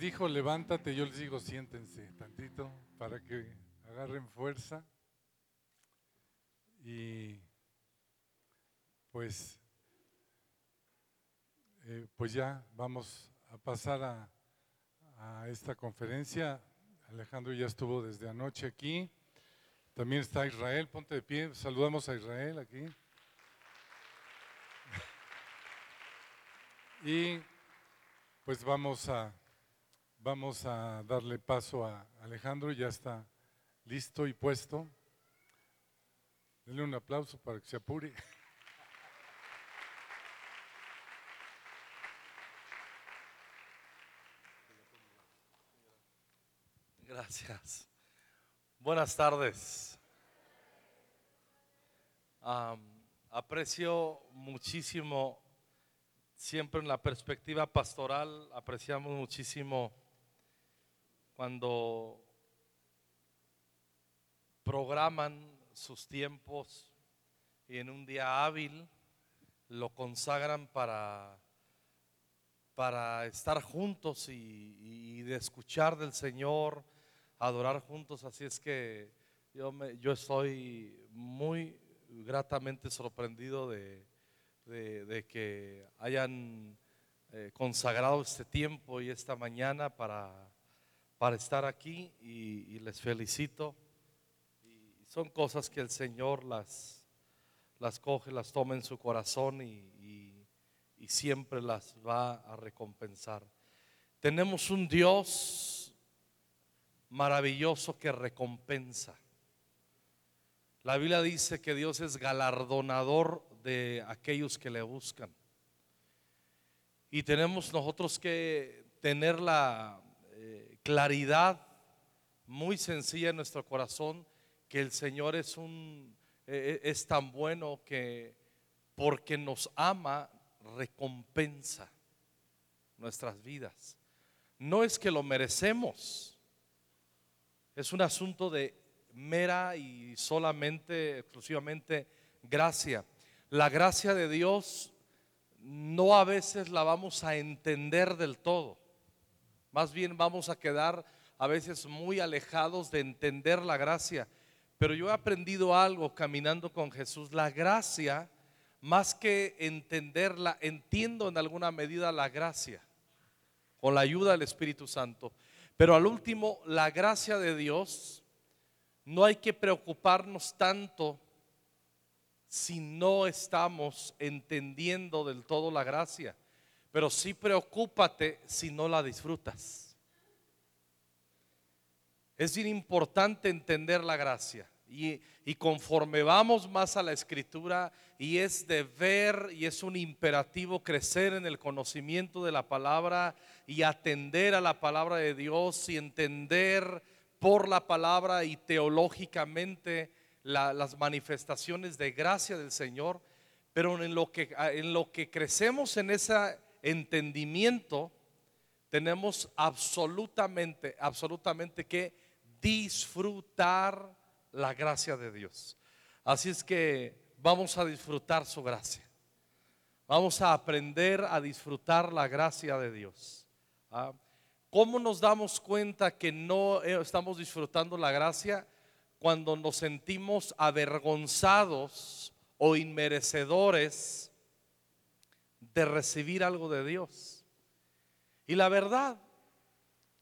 dijo levántate, yo les digo siéntense tantito para que agarren fuerza. Y pues, eh, pues ya vamos a pasar a esta conferencia. Alejandro ya estuvo desde anoche aquí. También está Israel, ponte de pie. Saludamos a Israel aquí. Y pues vamos a, vamos a darle paso a Alejandro, ya está listo y puesto. Denle un aplauso para que se apure. Gracias. Buenas tardes. Aprecio muchísimo, siempre en la perspectiva pastoral, apreciamos muchísimo cuando programan sus tiempos y en un día hábil lo consagran para, para estar juntos y, de escuchar del Señor, adorar juntos. Así es que yo, yo estoy muy gratamente sorprendido de, de- de que hayan eh, consagrado este tiempo y esta mañana para, para estar aquí y, les felicito. Y son cosas que el Señor las, las coge, las toma en su corazón y, y- y siempre las va a recompensar. Tenemos un Dios maravilloso que recompensa. La Biblia dice que Dios es galardonador de aquellos que le buscan. Y tenemos nosotros que tener la claridad muy sencilla en nuestro corazón que el Señor es un eh, es tan bueno que porque nos ama recompensa nuestras vidas. No es que lo merecemos. Es un asunto de mera y solamente, exclusivamente gracia. La gracia de Dios no a veces la vamos a entender del todo. Más bien vamos a quedar a veces muy alejados de entender la gracia. Pero yo he aprendido algo caminando con Jesús. La gracia, más que entenderla, entiendo en alguna medida la gracia, con la ayuda del Espíritu Santo. Pero al último, la gracia de Dios, no hay que preocuparnos tanto si no estamos entendiendo del todo la gracia. Pero sí preocúpate si no la disfrutas. Es importante entender la gracia. Y, y conforme vamos más a la escritura, y es de ver, y es un imperativo crecer en el conocimiento de la palabra y atender a la palabra de Dios y entender por la palabra y teológicamente la- las manifestaciones de gracia del Señor. Pero en lo que, en lo que crecemos en ese entendimiento, tenemos absolutamente, absolutamente que disfrutar la gracia de Dios. Así es que vamos a disfrutar su gracia. Vamos a aprender a disfrutar la gracia de Dios. ¿ah? ¿Cómo nos damos cuenta que no eh, estamos disfrutando la gracia? Cuando nos sentimos avergonzados o inmerecedores de recibir algo de Dios. Y la verdad,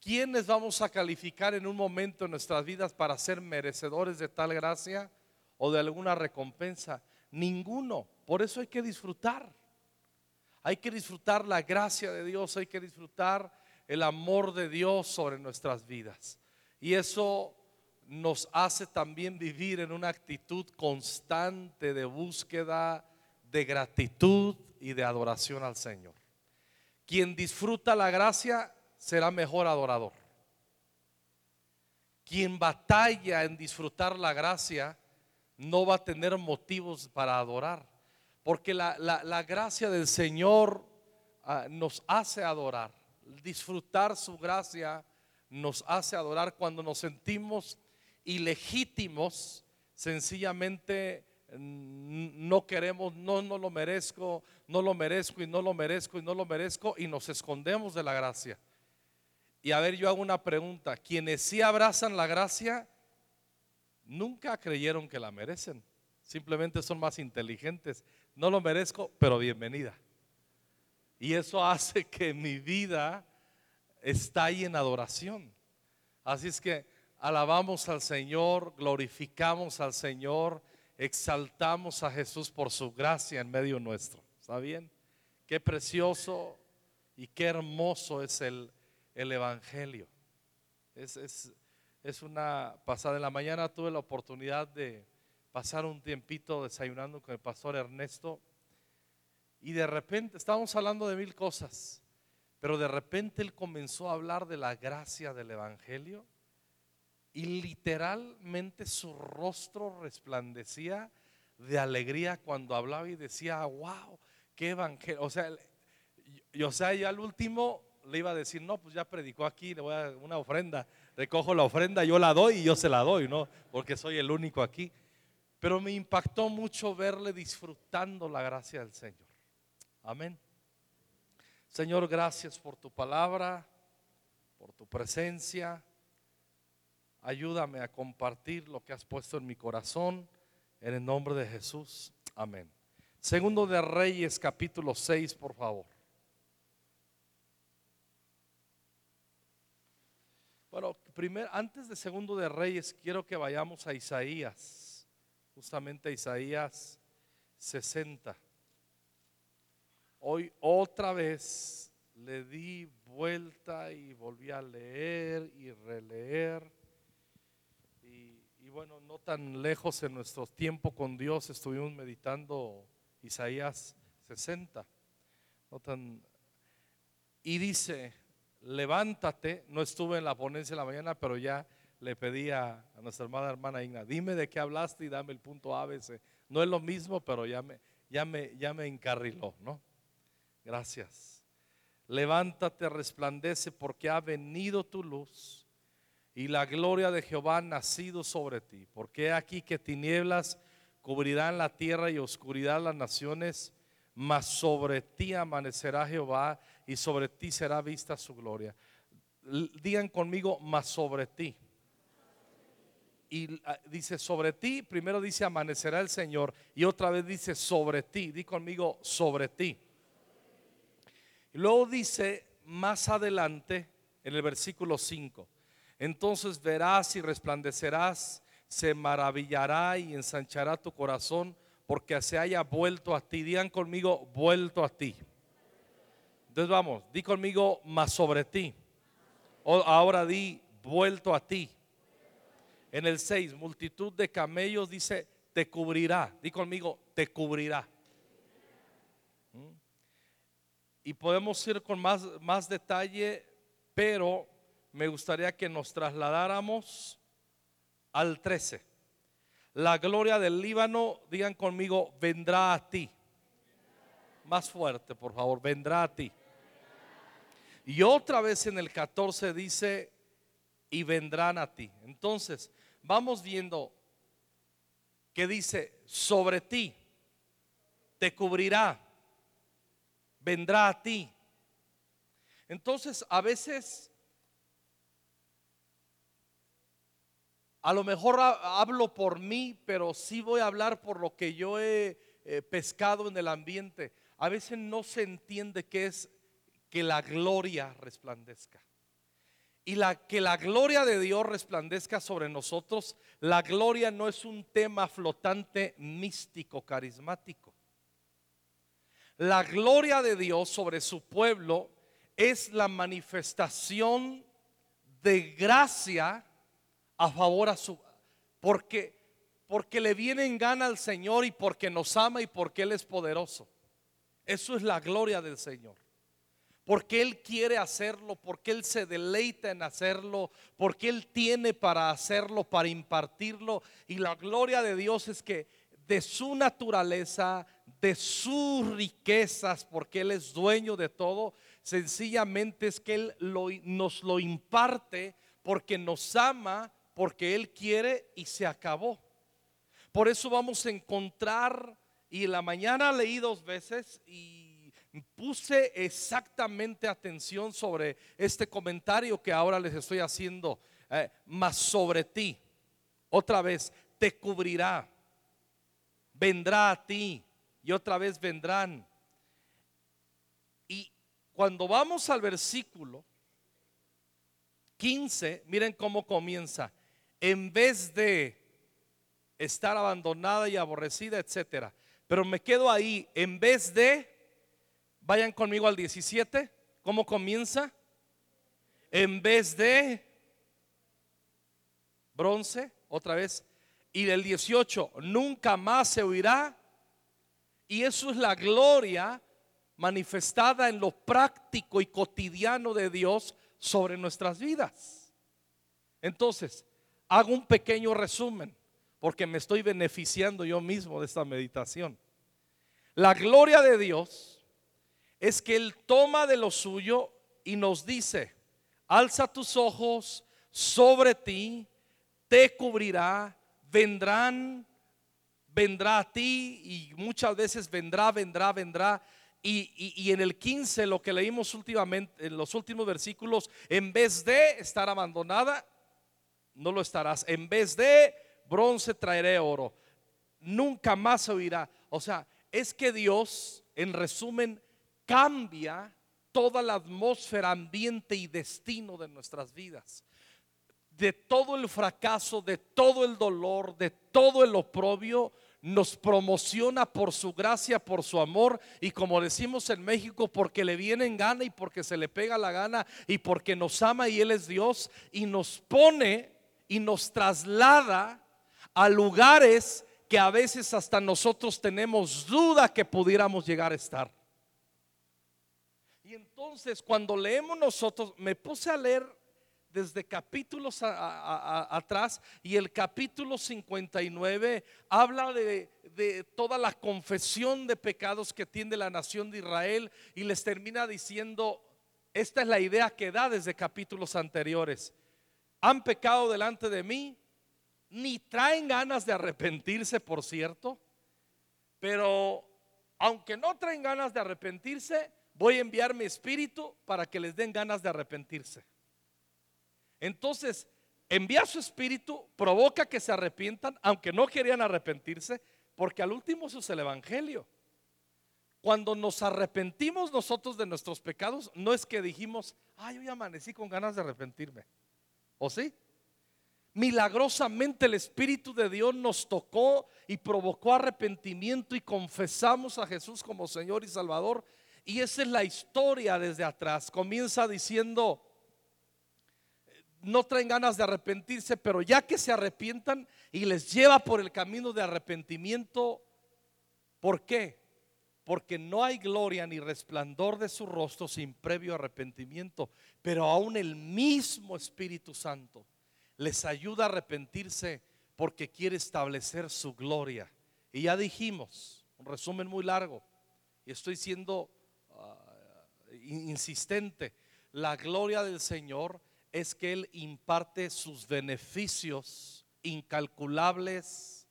¿quiénes vamos a calificar en un momento en nuestras vidas para ser merecedores de tal gracia o de alguna recompensa? Ninguno. Por eso hay que disfrutar. Hay que disfrutar la gracia de Dios, hay que disfrutar el amor de Dios sobre nuestras vidas. Y eso nos hace también vivir en una actitud constante de búsqueda, de gratitud y de adoración al Señor. Quien disfruta la gracia será mejor adorador. Quien batalla en disfrutar la gracia no va a tener motivos para adorar. Porque la, la- la gracia del Señor ah, nos hace adorar. Disfrutar su gracia nos hace adorar cuando nos sentimos ilegítimos, sencillamente no queremos, no, no lo merezco, no lo merezco y no lo merezco y no lo merezco y nos escondemos de la gracia. Y a ver, yo hago una pregunta. Quienes sí abrazan la gracia, nunca creyeron que la merecen. Simplemente son más inteligentes. No lo merezco, pero bienvenida. Y eso hace que mi vida ahí en adoración. Así es que alabamos al Señor, glorificamos al Señor, exaltamos a Jesús por su gracia en medio nuestro. ¿Está bien? Qué precioso y qué hermoso es el, el Evangelio. Es, es, es una pasada. En la mañana tuve la oportunidad de pasar un tiempito desayunando con el pastor Ernesto y de repente estábamos hablando de mil cosas, pero de repente él comenzó a hablar de la gracia del Evangelio y literalmente su rostro resplandecía de alegría cuando hablaba y decía, wow, qué evangelio. O sea, yo, o sea, ya al último le iba a decir, no, pues ya predicó aquí, le voy a dar una ofrenda, recojo la ofrenda, yo la doy y yo se la doy, ¿no? Porque soy el único aquí. Pero me impactó mucho verle disfrutando la gracia del Señor. Amén. Señor, gracias por tu palabra, por tu presencia. Ayúdame a compartir lo que has puesto en mi corazón. En el nombre de Jesús. Amén. Segundo de Reyes, capítulo 6, por favor. Bueno, primero, antes de Segundo de Reyes, quiero que vayamos a Isaías, justamente a Isaías 60. Hoy otra vez le di vuelta y volví a leer y releer. Y, bueno, no tan lejos en nuestro tiempo con Dios estuvimos meditando Isaías 60. No tan, y dice, levántate, no estuve en la ponencia de la mañana, pero ya le pedí a, nuestra hermana hermana Igna, dime de qué hablaste y dame el punto ABC. No es lo mismo, pero ya me, ya me, ya me encarriló, ¿no? Gracias. Levántate, resplandece, porque ha venido tu luz y la gloria de Jehová nacido sobre ti. Porque aquí que tinieblas cubrirán la tierra y oscuridad las naciones, mas sobre ti amanecerá Jehová y sobre ti será vista su gloria. Digan conmigo, más sobre ti. Y ah, dice sobre ti, primero dice amanecerá el Señor y otra vez dice sobre ti. Di conmigo sobre ti. Luego dice más adelante en el versículo 5. Entonces verás y resplandecerás, se maravillará y ensanchará tu corazón porque se haya vuelto a ti. Digan conmigo, vuelto a ti. Entonces vamos, di conmigo más sobre ti. ahora di vuelto a ti. En el 6, multitud de camellos dice, te cubrirá. Di conmigo, te cubrirá. ¿Mm? Y podemos ir con más, más detalle, pero me gustaría que nos trasladáramos al 13. La gloria del Líbano, digan conmigo, vendrá a ti. Más fuerte, por favor, vendrá a ti. Y otra vez en el 14 dice, y vendrán a ti. Entonces, vamos viendo que dice, sobre ti, te cubrirá, vendrá a ti. Entonces, a veces, a lo mejor hablo por mí, pero sí voy a hablar por lo que yo he eh, pescado en el ambiente. A veces no se entiende qué es que la gloria resplandezca. Y la, que la gloria de Dios resplandezca sobre nosotros, la gloria no es un tema flotante, místico, carismático. La gloria de Dios sobre su pueblo es la manifestación de gracia a favor a su porque porque le viene en gana al Señor y porque nos ama y porque él es poderoso. Eso es la gloria del Señor porque Él quiere hacerlo, porque Él se deleita en hacerlo, porque Él tiene para hacerlo, para impartirlo. Y la gloria de Dios es que de su naturaleza, de sus riquezas, porque Él es dueño de todo, sencillamente es que Él nos lo imparte porque nos ama, porque Él quiere y se acabó. Por eso vamos a encontrar, y en la mañana leí dos veces y puse exactamente atención sobre este comentario que ahora les estoy haciendo, eh, más sobre ti. Otra vez, te cubrirá, vendrá a ti y otra vez vendrán. Y cuando vamos al versículo 15, miren cómo comienza. En vez de estar abandonada y aborrecida, etcétera. Pero me quedo ahí, en vez de, vayan conmigo al 17, ¿cómo comienza? En vez de bronce, otra vez, y del 18, nunca más se oirá. Y eso es la gloria manifestada en lo práctico y cotidiano de Dios sobre nuestras vidas. Entonces, hago un pequeño resumen porque me estoy beneficiando yo mismo de esta meditación. La gloria de Dios es que Él toma de lo suyo y nos dice, alza tus ojos sobre ti, te cubrirá, vendrán, vendrá a ti y muchas veces vendrá, vendrá, vendrá. Y, y, en el 15, lo que leímos últimamente, en los últimos versículos, en vez de estar abandonada, no lo estarás. En vez de bronce traeré oro. Nunca más se oirá. O sea, es que Dios, en resumen, cambia toda la atmósfera, ambiente y destino de nuestras vidas. De todo el fracaso, de todo el dolor, de todo el oprobio, nos promociona por su gracia, por su amor y como decimos en México, porque le viene en gana y porque se le pega la gana y porque nos ama y Él es Dios y nos pone y nos traslada a lugares que a veces hasta nosotros tenemos duda que pudiéramos llegar a estar. Y entonces cuando leemos nosotros, me puse a leer desde capítulos atrás y el capítulo 59 habla de, de, toda la confesión de pecados que tiene la nación de Israel y les termina diciendo, esta es la idea que da desde capítulos anteriores. Han pecado delante de mí, ni traen ganas de arrepentirse, por cierto, pero aunque no traen ganas de arrepentirse, voy a enviar mi espíritu para que les den ganas de arrepentirse. Entonces, envía su espíritu, provoca que se arrepientan, aunque no querían arrepentirse, porque al último eso es el Evangelio. Cuando nos arrepentimos nosotros de nuestros pecados, no es que dijimos, ay, hoy amanecí con ganas de arrepentirme. ¿O sí? Milagrosamente el Espíritu de Dios nos tocó y provocó arrepentimiento y confesamos a Jesús como Señor y Salvador. Y esa es la historia desde atrás. Comienza diciendo, no traen ganas de arrepentirse, pero ya que se arrepientan y les lleva por el camino de arrepentimiento, ¿por qué? Porque no hay gloria ni resplandor de su rostro sin previo arrepentimiento, pero aún el mismo Espíritu Santo les ayuda a arrepentirse porque quiere establecer su gloria. Y ya dijimos, un resumen muy largo, y estoy siendo ah, insistente, la gloria del Señor es que Él imparte sus beneficios incalculables,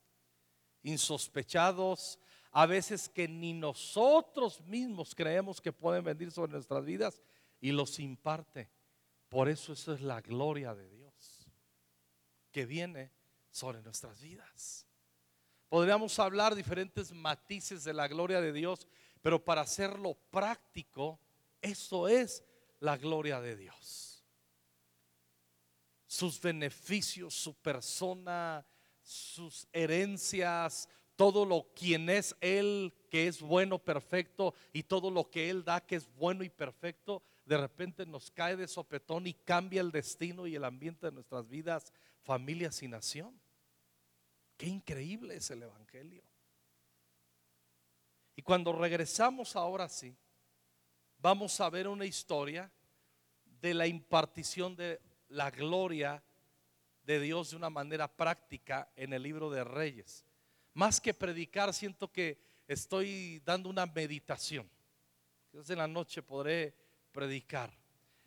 insospechados, a veces que ni nosotros mismos creemos que pueden venir sobre nuestras vidas y los imparte. Por eso eso es la gloria de Dios que viene sobre nuestras vidas. Podríamos hablar diferentes matices de la gloria de Dios, pero para hacerlo práctico, eso es la gloria de Dios. Sus beneficios, su persona, sus herencias, todo lo quien es Él, que es bueno, perfecto, y todo lo que Él da, que es bueno y perfecto, de repente nos cae de sopetón y cambia el destino y el ambiente de nuestras vidas familias y nación. Qué increíble es el Evangelio. Y cuando regresamos ahora sí, vamos a ver una historia de la impartición de la gloria de Dios de una manera práctica en el libro de Reyes. Más que predicar, siento que estoy dando una meditación. Desde la noche podré predicar.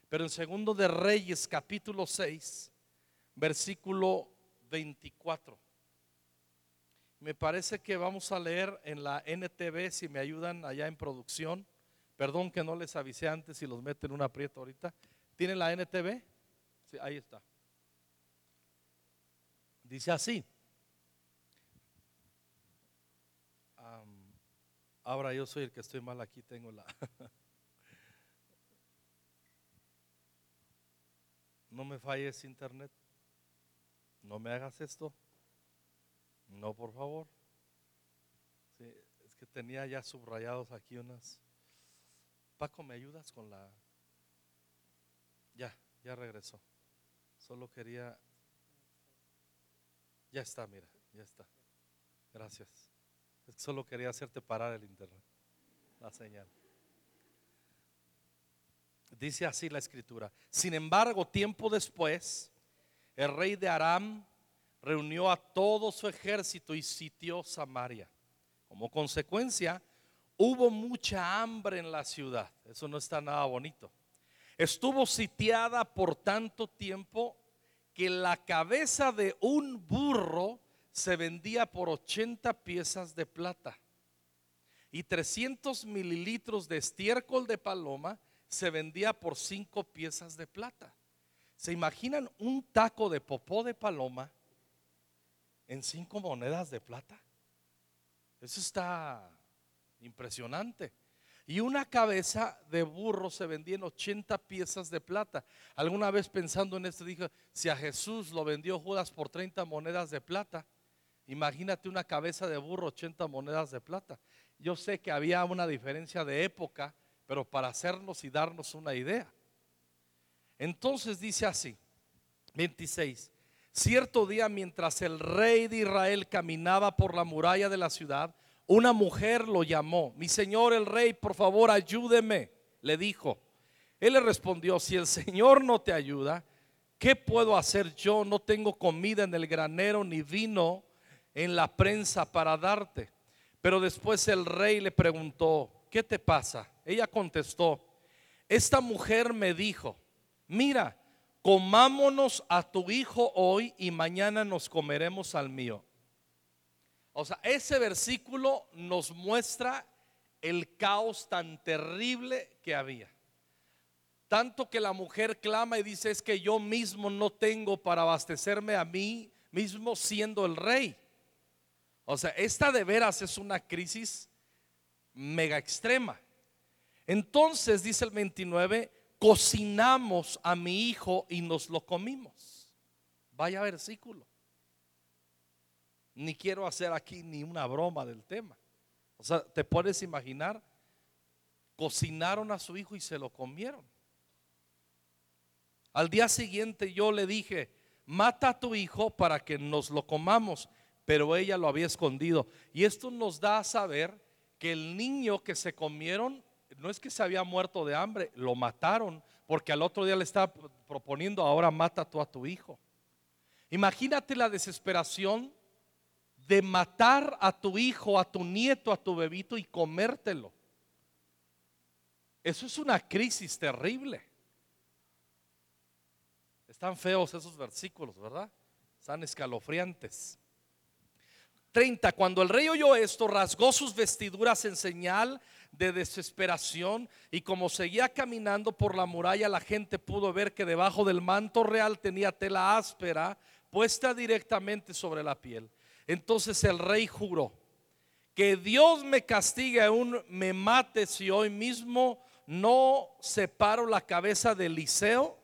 Pero en segundo de Reyes capítulo 6 versículo 24. Me parece que vamos a leer en la NTV, si me ayudan allá en producción, Perdón que no les avisé antes y los meten en un aprieto ahorita. ¿Tienen la NTV? Sí, ahí está. Dice así. Ahora yo soy el que estoy mal aquí, tengo la... no me falles internet. No me hagas esto. No, por favor. Sí, es que tenía ya subrayados aquí unas. Paco, ¿me ayudas con la... Ya, ya regresó. Solo quería... Ya está, mira, ya está. Gracias. Solo quería hacerte parar el internet, la señal. Dice así la escritura. Sin embargo, tiempo después, el rey de Aram reunió a todo su ejército y sitió Samaria. Como consecuencia, hubo mucha hambre en la ciudad. Eso no está nada bonito. Estuvo sitiada por tanto tiempo que la cabeza de un burro se vendía por 80 piezas de plata y 300 mililitros de estiércol de paloma se vendía por 5 piezas de plata. ¿Se imaginan un taco de popó de paloma en 5 monedas de plata? Eso está impresionante. Y una cabeza de burro se vendía en 80 piezas de plata. Alguna vez pensando en esto, dijo, si a Jesús lo vendió Judas por 30 monedas de plata, imagínate una cabeza de burro, 80 monedas de plata. Yo sé que había una diferencia de época, pero para hacernos y darnos una idea. Entonces dice así, 26, cierto día mientras el rey de Israel caminaba por la muralla de la ciudad, una mujer lo llamó, mi señor el rey, por favor ayúdeme, le dijo. Él le respondió, si el Señor no te ayuda, ¿qué puedo hacer yo? No tengo comida en el granero ni vino en la prensa para darte. Pero después el rey le preguntó, ¿qué te pasa? Ella contestó, esta mujer me dijo, mira, comámonos a tu hijo hoy y mañana nos comeremos al mío. O sea, ese versículo nos muestra el caos tan terrible que había. Tanto que la mujer clama y dice es que yo mismo no tengo para abastecerme a mí mismo siendo el rey. O sea, esta de veras es una crisis mega extrema. Entonces, dice el 29, cocinamos a mi hijo y nos lo comimos. Vaya versículo ni quiero hacer aquí ni una broma del tema. O sea, te puedes imaginar, cocinaron a su hijo y se lo comieron. Al día siguiente yo le dije, mata a tu hijo para que nos lo comamos, pero ella lo había escondido. Y esto nos da a saber que el niño que se comieron no es que se había muerto de hambre, lo mataron porque al otro día le estaba proponiendo, ahora mata tú a tu hijo. Imagínate la desesperación de matar a tu hijo, a tu nieto, a tu bebito y comértelo. Eso es una crisis terrible. Están feos esos versículos, ¿verdad? Están escalofriantes. 30. Cuando el rey oyó esto, rasgó sus vestiduras en señal de desesperación y como seguía caminando por la muralla, la gente pudo ver que debajo del manto real tenía tela áspera puesta directamente sobre la piel. Entonces el rey juró, que Dios me castigue aún me mate si hoy mismo no separo la cabeza de Eliseo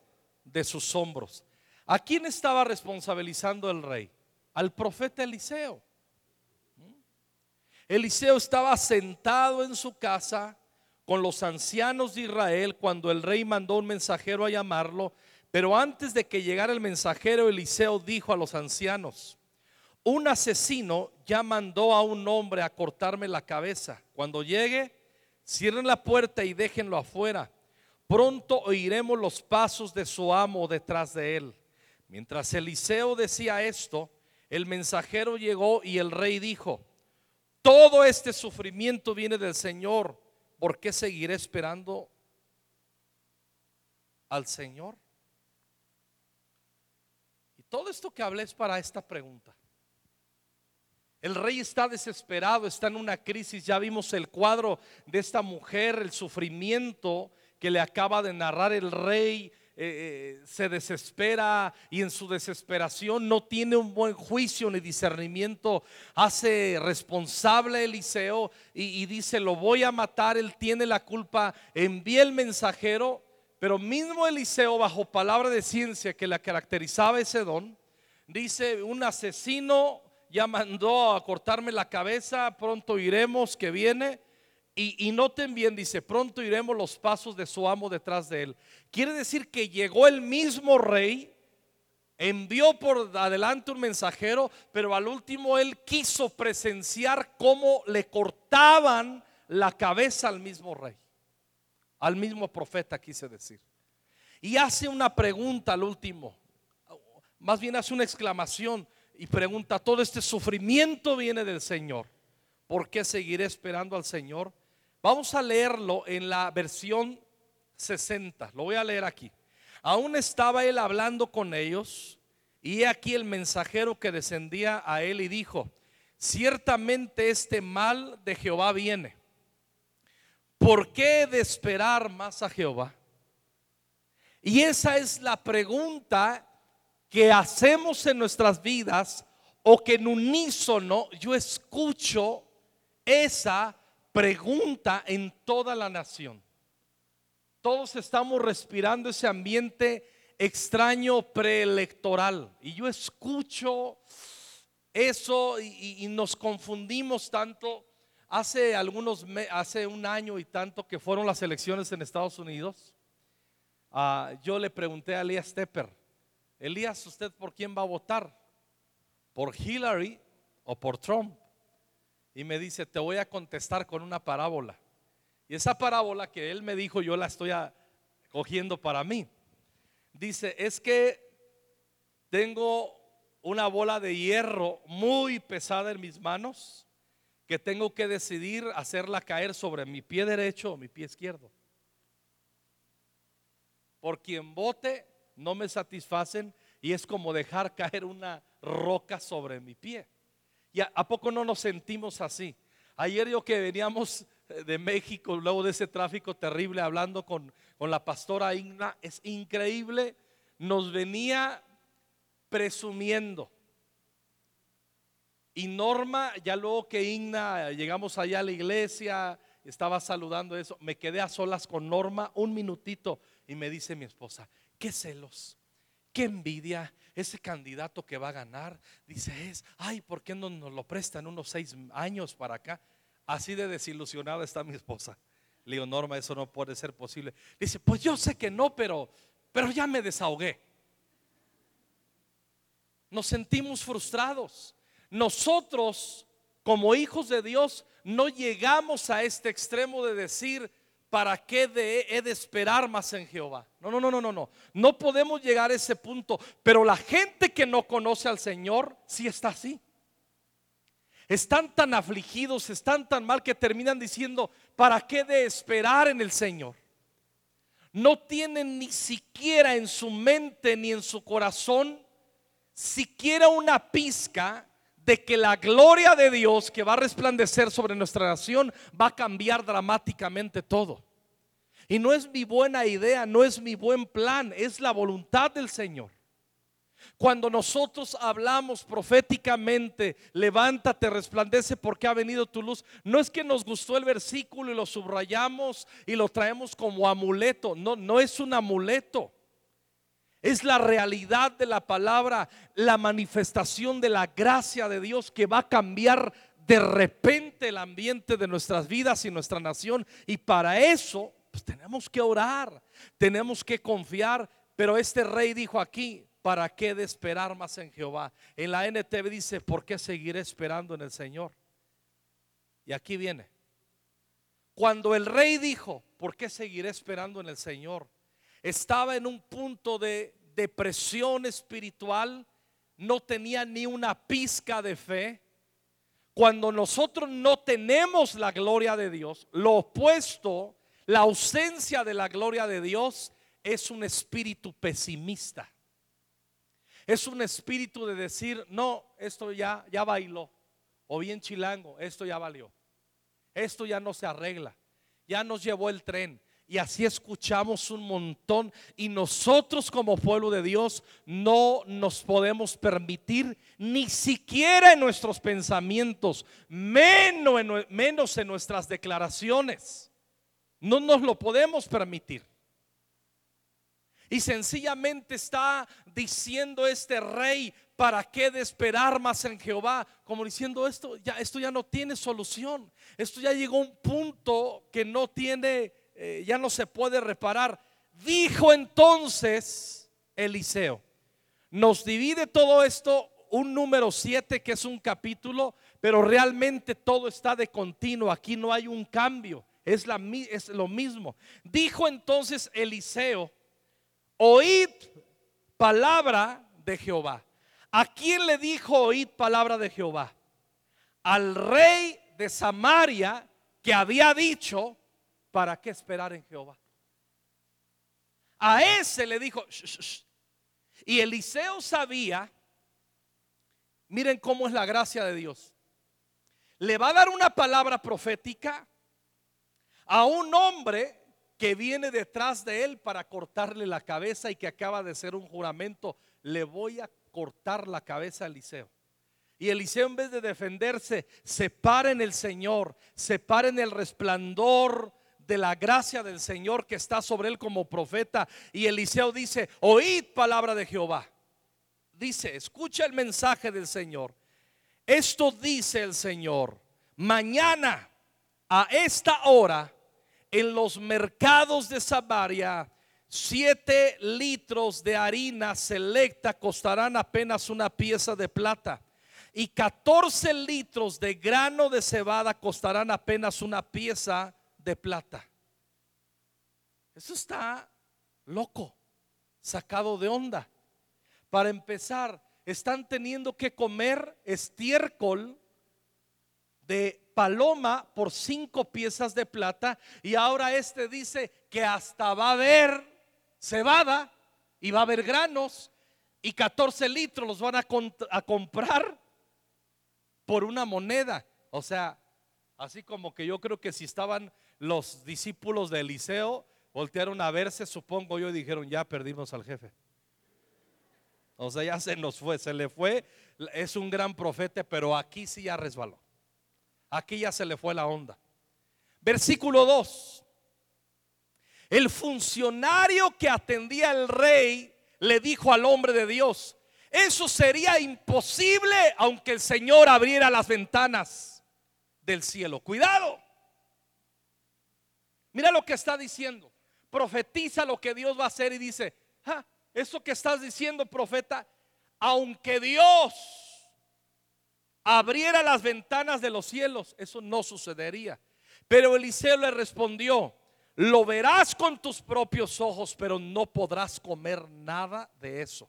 de sus hombros. ¿A quién estaba responsabilizando el rey? Al profeta Eliseo. Eliseo estaba sentado en su casa con los ancianos de Israel cuando el rey mandó un mensajero a llamarlo, pero antes de que llegara el mensajero, Eliseo dijo a los ancianos, un asesino ya mandó a un hombre a cortarme la cabeza. Cuando llegue, cierren la puerta y déjenlo afuera. Pronto oiremos los pasos de su amo detrás de él. Mientras Eliseo decía esto, el mensajero llegó y el rey dijo, todo este sufrimiento viene del Señor, ¿por qué seguiré esperando al Señor? Y todo esto que hablé es para esta pregunta. El rey está desesperado, está en una crisis. Ya vimos el cuadro de esta mujer, el sufrimiento que le acaba de narrar el rey. Eh, eh, se desespera y en su desesperación no tiene un buen juicio ni discernimiento. Hace responsable Eliseo y, y dice, lo voy a matar, él tiene la culpa. Envía el mensajero, pero mismo Eliseo, bajo palabra de ciencia que la caracterizaba ese don, dice, un asesino ya mandó a cortarme la cabeza, pronto iremos, que viene. Y, y, noten bien, dice, pronto iremos los pasos de su amo detrás de él. Quiere decir que llegó el mismo rey, envió por adelante un mensajero, pero al último él quiso presenciar cómo le cortaban la cabeza al mismo rey, al mismo profeta, quise decir. Y hace una pregunta al último, más bien hace una exclamación y pregunta, todo este sufrimiento viene del Señor. ¿Por qué seguiré esperando al Señor? Vamos a leerlo en la versión 60. Lo voy a leer aquí. Aún estaba él hablando con ellos y aquí el mensajero que descendía a él y dijo, ciertamente este mal de Jehová viene. ¿Por qué he de esperar más a Jehová? Y esa es la pregunta que hacemos en nuestras vidas o que en unísono yo escucho esa pregunta en toda la nación. Todos estamos respirando ese ambiente extraño preelectoral y yo escucho eso y, nos confundimos tanto. Hace algunos, hace un año y tanto que fueron las elecciones en Estados Unidos, uh, yo le pregunté a Elías Tepper, Elías, ¿usted por quién va a votar? ¿Por Hillary o por Trump? Y me dice, te voy a contestar con una parábola. Y esa parábola que él me dijo, yo la estoy cogiendo para mí. Dice, es que tengo una bola de hierro muy pesada en mis manos que tengo que decidir hacerla caer sobre mi pie derecho o mi pie izquierdo. Por quien vote no me satisfacen y es como dejar caer una roca sobre mi pie. ¿Y a, poco no nos sentimos así? Ayer yo que veníamos de México, luego de ese tráfico terrible, hablando con, con la pastora Igna, es increíble, nos venía presumiendo. Y Norma, ya luego que Igna, llegamos allá a la iglesia, estaba saludando eso, me quedé a solas con Norma un minutito y me dice mi esposa, qué celos, qué envidia. Ese candidato que va a ganar, dice es, ay, ¿por qué no nos lo prestan unos seis años para acá? Así de desilusionada está mi esposa. Le digo, Norma, eso no puede ser posible. Dice, pues yo sé que no, pero, pero ya me desahogué. Nos sentimos frustrados. Nosotros, como hijos de Dios, no llegamos a este extremo de decir, ¿para qué de, he de esperar más en Jehová? No, no, no, no, no, no. No podemos llegar a ese punto. Pero la gente que no conoce al Señor, sí está así. Están tan afligidos, están tan mal que terminan diciendo, ¿para qué de esperar en el Señor? No tienen ni siquiera en su mente ni en su corazón siquiera una pizca de que la gloria de Dios que va a resplandecer sobre nuestra nación va a cambiar dramáticamente todo. Y no es mi buena idea, no es mi buen plan, es la voluntad del Señor. Cuando nosotros hablamos proféticamente, levántate, resplandece porque ha venido tu luz, no es que nos gustó el versículo y lo subrayamos y lo traemos como amuleto, no, no es un amuleto. Es la realidad de la palabra, la manifestación de la gracia de Dios que va a cambiar de repente el ambiente de nuestras vidas y nuestra nación. Y para eso, pues tenemos que orar, tenemos que confiar. Pero este rey dijo aquí, ¿para qué de esperar más en Jehová? En la NTV dice, ¿por qué seguiré esperando en el Señor? Y aquí viene. Cuando el rey dijo, ¿por qué seguiré esperando en el Señor? Estaba en un punto de depresión espiritual, no tenía ni una pizca de fe. Cuando nosotros no tenemos la gloria de Dios, lo opuesto, la ausencia de la gloria de Dios es un espíritu pesimista. Es un espíritu de decir, no, esto ya, ya bailó. o bien chilango, esto ya valió. Esto ya no se arregla. Ya nos llevó el tren. Y así escuchamos un montón. Y nosotros como pueblo de Dios no nos podemos permitir, ni siquiera en nuestros pensamientos, menos en, menos en nuestras declaraciones. No nos lo podemos permitir. Y sencillamente está diciendo este rey, ¿para qué de esperar más en Jehová? Como diciendo esto ya esto ya no tiene solución. Esto ya llegó a un punto que no tiene eh, ya no se puede reparar. Dijo entonces Eliseo, nos divide todo esto un número 7 que es un capítulo, pero realmente todo está de continuo, aquí no hay un cambio, es, la, es lo mismo. Dijo entonces Eliseo, oíd palabra de Jehová. ¿A quién le dijo oíd palabra de Jehová? Al rey de Samaria que había dicho, ¿para qué esperar en Jehová? A ese le dijo, y Eliseo sabía, miren cómo es la gracia de Dios. Le va a dar una palabra profética a un hombre que viene detrás de él para cortarle la cabeza y que acaba de ser un juramento. Le voy a cortar la cabeza a Eliseo. Y Eliseo en vez de defenderse, se para en el Señor, se para en el resplandor de la gracia del Señor que está sobre él como profeta. Y Eliseo dice, oíd palabra de Jehová. Dice, escucha el mensaje del Señor. Esto dice el Señor, mañana a esta hora en los mercados de Samaria, siete litros de harina selecta costarán apenas una pieza de plata. Y 14 litros de grano de cebada costarán apenas una pieza de plata. Eso está loco, sacado de onda. Para empezar, están teniendo que comer estiércol de paloma por cinco piezas de plata y ahora este dice que hasta va a haber cebada y va a haber granos y 14 litros los van a, a comprar por una moneda. O sea, así como que yo creo que si estaban los discípulos de Eliseo voltearon a verse, supongo yo, y dijeron, ya perdimos al jefe. O sea, ya se nos fue, se le fue. Es un gran profeta, pero aquí sí ya resbaló. Aquí ya se le fue la onda. Versículo 2. El funcionario que atendía al rey le dijo al hombre de Dios, eso sería imposible aunque el Señor abriera las ventanas del cielo. Cuidado. Mira lo que está diciendo. Profetiza lo que Dios va a hacer y dice, ah, eso que estás diciendo, profeta, aunque Dios abriera las ventanas de los cielos, eso no sucedería. Pero Eliseo le respondió, lo verás con tus propios ojos, pero no podrás comer nada de eso.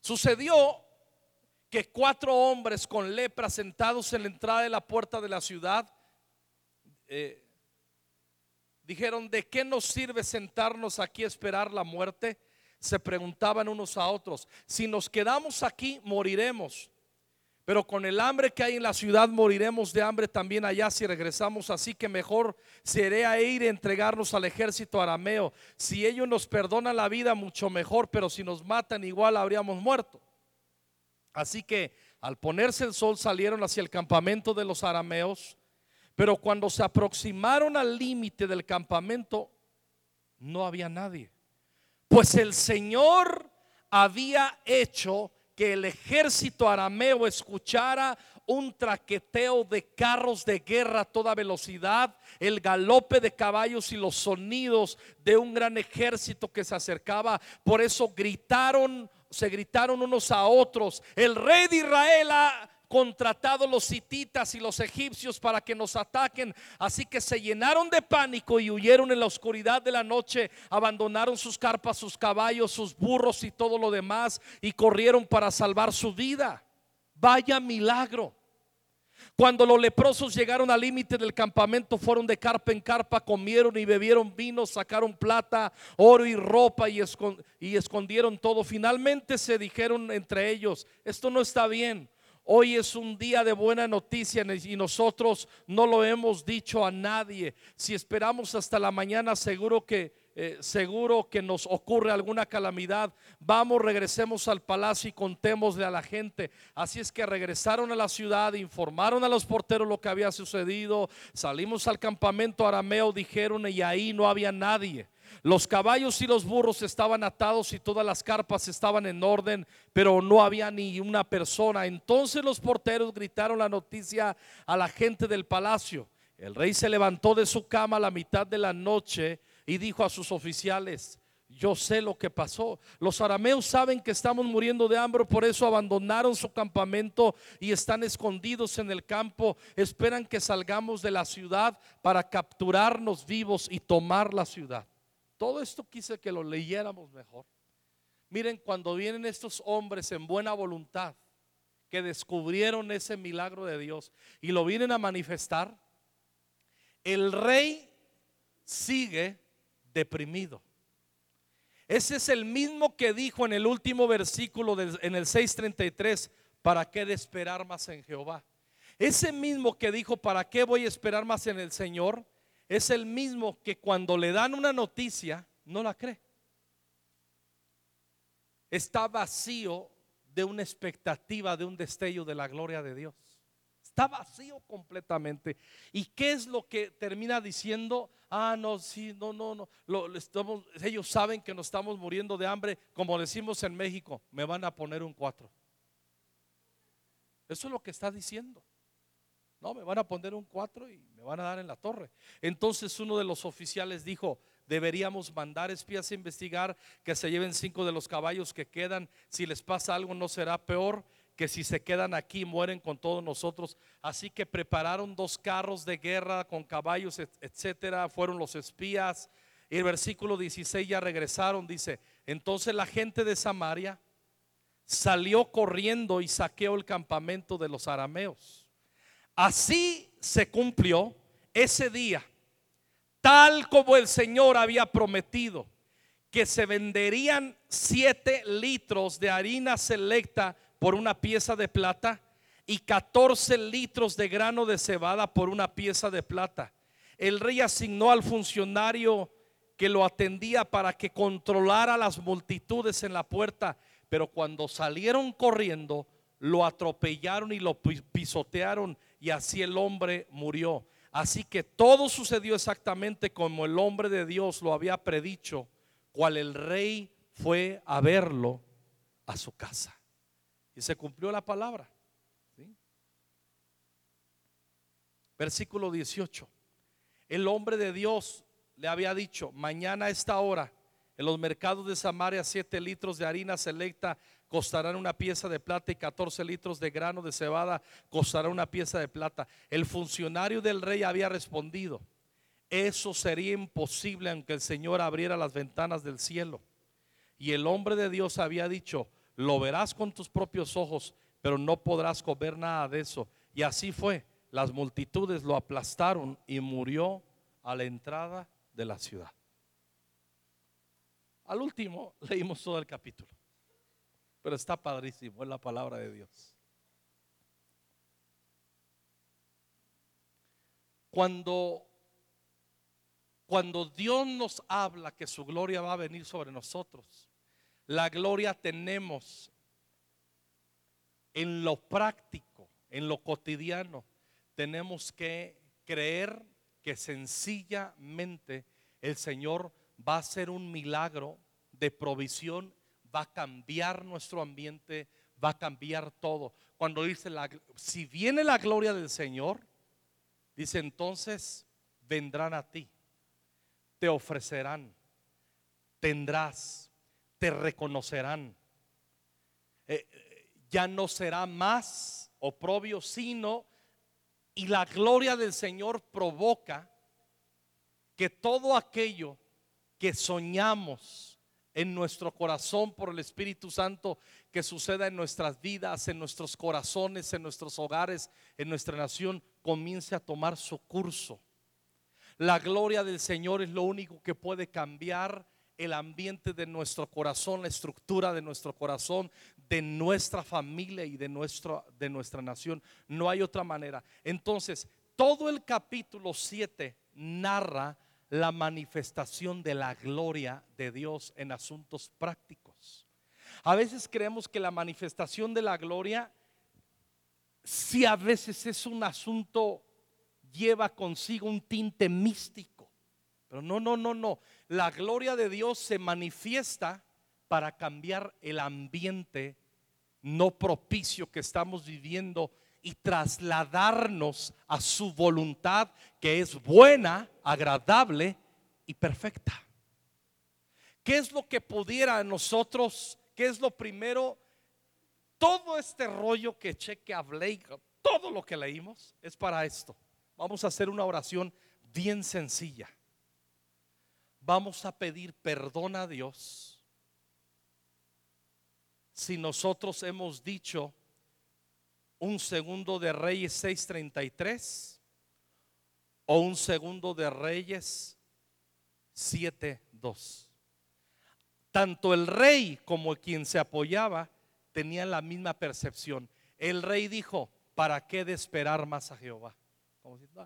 Sucedió que cuatro hombres con lepra sentados en la entrada de la puerta de la ciudad, eh, Dijeron, ¿de qué nos sirve sentarnos aquí a esperar la muerte? Se preguntaban unos a otros. Si nos quedamos aquí, moriremos. Pero con el hambre que hay en la ciudad, moriremos de hambre también allá si regresamos. Así que mejor sería ir a entregarnos al ejército arameo. Si ellos nos perdonan la vida, mucho mejor. Pero si nos matan, igual habríamos muerto. Así que al ponerse el sol, salieron hacia el campamento de los arameos pero cuando se aproximaron al límite del campamento, no había nadie. Pues el Señor había hecho que el ejército arameo escuchara un traqueteo de carros de guerra a toda velocidad, el galope de caballos y los sonidos de un gran ejército que se acercaba. Por eso gritaron, se gritaron unos a otros, el rey de Israel ha contratado los hititas y los egipcios para que nos ataquen. Así que se llenaron de pánico y huyeron en la oscuridad de la noche, abandonaron sus carpas, sus caballos, sus burros y todo lo demás y corrieron para salvar su vida. Vaya milagro. Cuando los leprosos llegaron al límite del campamento, fueron de carpa en carpa, comieron y bebieron vino, sacaron plata, oro y ropa y, y escondieron todo. Finalmente se dijeron entre ellos, esto no está bien Hoy es un día de buena noticia y nosotros no lo hemos dicho a nadie. Si esperamos hasta la mañana, seguro que eh, seguro que nos ocurre alguna calamidad. Vamos, regresemos al palacio y contémosle a la gente. Así es que regresaron a la ciudad, informaron a los porteros lo que había sucedido. Salimos al campamento arameo, dijeron, y ahí no había nadie. Los caballos y los burros estaban atados y todas las carpas estaban en orden, pero no había ni una persona. Entonces los porteros gritaron la noticia a la gente del palacio. El rey se levantó de su cama a la mitad de la noche y dijo a sus oficiales, yo sé lo que pasó. Los arameos saben que estamos muriendo de hambre, por eso abandonaron su campamento y están escondidos en el campo. Esperan que salgamos de la ciudad para capturarnos vivos y tomar la ciudad. Todo esto quise que lo leyéramos mejor. Miren, cuando vienen estos hombres en buena voluntad, que descubrieron ese milagro de Dios y lo vienen a manifestar, el rey sigue deprimido. Ese es el mismo que dijo en el último versículo en el 6:33, ¿para qué de esperar más en Jehová? Ese mismo que dijo, ¿para qué voy a esperar más en el Señor? Es el mismo que cuando le dan una noticia no la cree. Está vacío de una expectativa, de un destello de la gloria de Dios. Está vacío completamente. ¿Y qué es lo que termina diciendo? Ah, no, sí, no, no, no. ellos saben que nos estamos muriendo de hambre, como decimos en México, me van a poner un cuatro. Eso es lo que está diciendo. No, me van a poner un 4 y me van a dar en la torre. Entonces uno de los oficiales dijo, deberíamos mandar espías a investigar que se lleven cinco de los caballos que quedan. Si les pasa algo no será peor que si se quedan aquí mueren con todos nosotros. Así que prepararon dos carros de guerra con caballos, etcétera. Fueron los espías. Y el versículo 16 ya regresaron, dice, entonces la gente de Samaria salió corriendo y saqueó el campamento de los arameos Así se cumplió ese día, tal como el Señor había prometido, que se venderían siete litros de harina selecta por una pieza de plata y 14 litros de grano de cebada por una pieza de plata. El rey asignó al funcionario que lo atendía para que controlara las multitudes en la puerta, pero cuando salieron corriendo, lo atropellaron y lo pisotearon y así el hombre murió. Así que todo sucedió exactamente como el hombre de Dios lo había predicho, cual el rey fue a verlo a su casa. Y se cumplió la palabra. Versículo 18. El hombre de Dios le había dicho, mañana a esta hora, en los mercados de Samaria, siete litros de harina selecta costarán una pieza de plata y 14 litros de grano de cebada costará una pieza de plata. El funcionario del rey había respondido, eso sería imposible aunque el Señor abriera las ventanas del cielo. Y el hombre de Dios había dicho, lo verás con tus propios ojos, pero no podrás comer nada de eso. Y así fue, las multitudes lo aplastaron y murió a la entrada de la ciudad. Al último leímos todo el capítulo. Pero está padrísimo, es la palabra de Dios. Cuando, cuando Dios nos habla que su gloria va a venir sobre nosotros, la gloria tenemos en lo práctico, en lo cotidiano. Tenemos que creer que sencillamente el Señor va a hacer un milagro de provisión va a cambiar nuestro ambiente, va a cambiar todo. Cuando dice, la, si viene la gloria del Señor, dice entonces vendrán a ti, te ofrecerán, tendrás, te reconocerán. Eh, ya no será más oprobio, sino, y la gloria del Señor provoca que todo aquello que soñamos, en nuestro corazón por el Espíritu Santo que suceda en nuestras vidas, en nuestros corazones, en nuestros hogares, en nuestra nación, comience a tomar su curso. La gloria del Señor es lo único que puede cambiar el ambiente de nuestro corazón, la estructura de nuestro corazón, de nuestra familia y de, nuestro, de nuestra nación. No hay otra manera. Entonces, todo el capítulo 7 narra la manifestación de la gloria de Dios en asuntos prácticos. A veces creemos que la manifestación de la gloria, si a veces es un asunto, lleva consigo un tinte místico. Pero no, no, no, no. La gloria de Dios se manifiesta para cambiar el ambiente no propicio que estamos viviendo y trasladarnos a su voluntad que es buena, agradable y perfecta. ¿Qué es lo que pudiera nosotros, qué es lo primero? Todo este rollo que cheque hablé, todo lo que leímos es para esto. Vamos a hacer una oración bien sencilla vamos a pedir perdón a Dios si nosotros hemos dicho un segundo de Reyes 6:33 o un segundo de Reyes 7:2. Tanto el rey como quien se apoyaba tenían la misma percepción. El rey dijo, ¿para qué de esperar más a Jehová?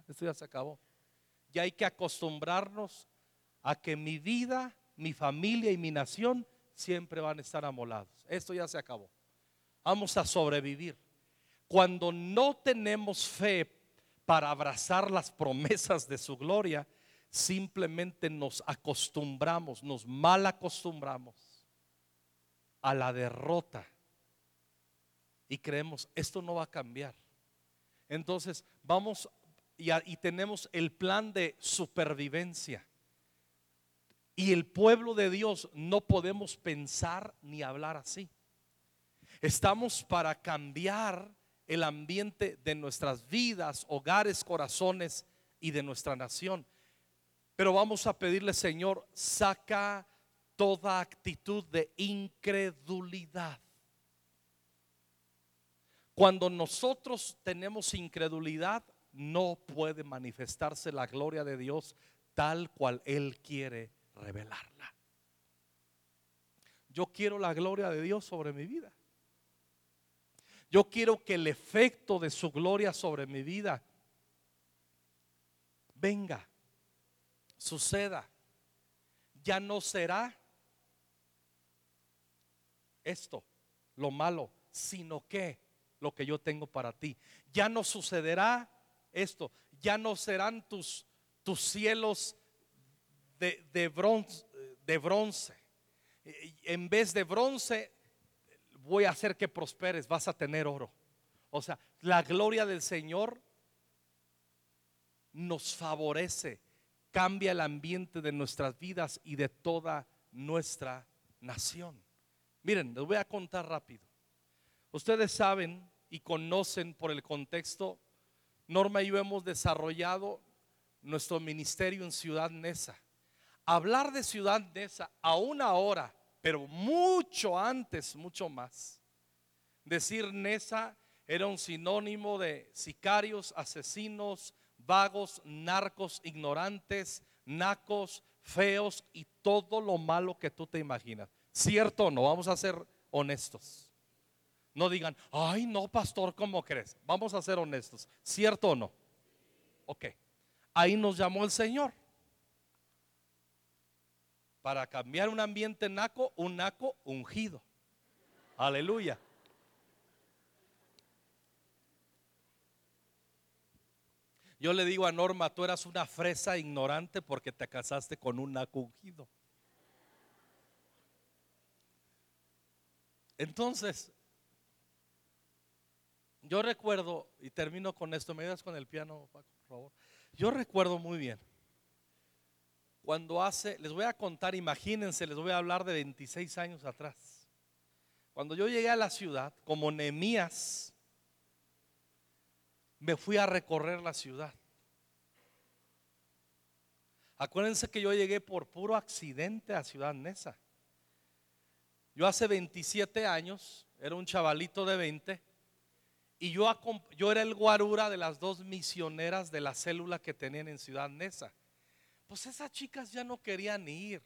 Esto ya se acabó. Ya hay que acostumbrarnos a que mi vida, mi familia y mi nación siempre van a estar amolados. Esto ya se acabó. Vamos a sobrevivir. Cuando no tenemos fe para abrazar las promesas de su gloria, simplemente nos acostumbramos, nos mal acostumbramos a la derrota y creemos, esto no va a cambiar. Entonces vamos y, y tenemos el plan de supervivencia. Y el pueblo de Dios no podemos pensar ni hablar así. Estamos para cambiar el ambiente de nuestras vidas, hogares, corazones y de nuestra nación. Pero vamos a pedirle, Señor, saca toda actitud de incredulidad. Cuando nosotros tenemos incredulidad, no puede manifestarse la gloria de Dios tal cual Él quiere revelarla. Yo quiero la gloria de Dios sobre mi vida. Yo quiero que el efecto de su gloria sobre mi vida venga, suceda. Ya no será esto, lo malo, sino que lo que yo tengo para ti. Ya no sucederá esto, ya no serán tus, tus cielos de, bronce, de bronce. En vez de bronce, voy a hacer que prosperes, vas a tener oro. O sea, la gloria del Señor nos favorece, cambia el ambiente de nuestras vidas y de toda nuestra nación. Miren, les voy a contar rápido. Ustedes saben y conocen por el contexto, Norma y yo hemos desarrollado nuestro ministerio en Ciudad Nesa hablar de ciudad esa aún ahora, pero mucho antes, mucho más. Decir Nesa era un sinónimo de sicarios, asesinos, vagos, narcos, ignorantes, nacos, feos y todo lo malo que tú te imaginas. ¿Cierto o no? Vamos a ser honestos. No digan, ay no, pastor, ¿cómo crees? Vamos a ser honestos. ¿Cierto o no? Ok. Ahí nos llamó el Señor para cambiar un ambiente naco, un naco ungido. Aleluya. Yo le digo a Norma, tú eras una fresa ignorante porque te casaste con un naco ungido. Entonces, yo recuerdo, y termino con esto, me das con el piano, por favor. Yo recuerdo muy bien cuando hace, les voy a contar, imagínense, les voy a hablar de 26 años atrás. Cuando yo llegué a la ciudad, como Nemías, me fui a recorrer la ciudad. Acuérdense que yo llegué por puro accidente a Ciudad Nesa. Yo hace 27 años, era un chavalito de 20, y yo, yo era el guarura de las dos misioneras de la célula que tenían en Ciudad Nesa pues esas chicas ya no querían ir.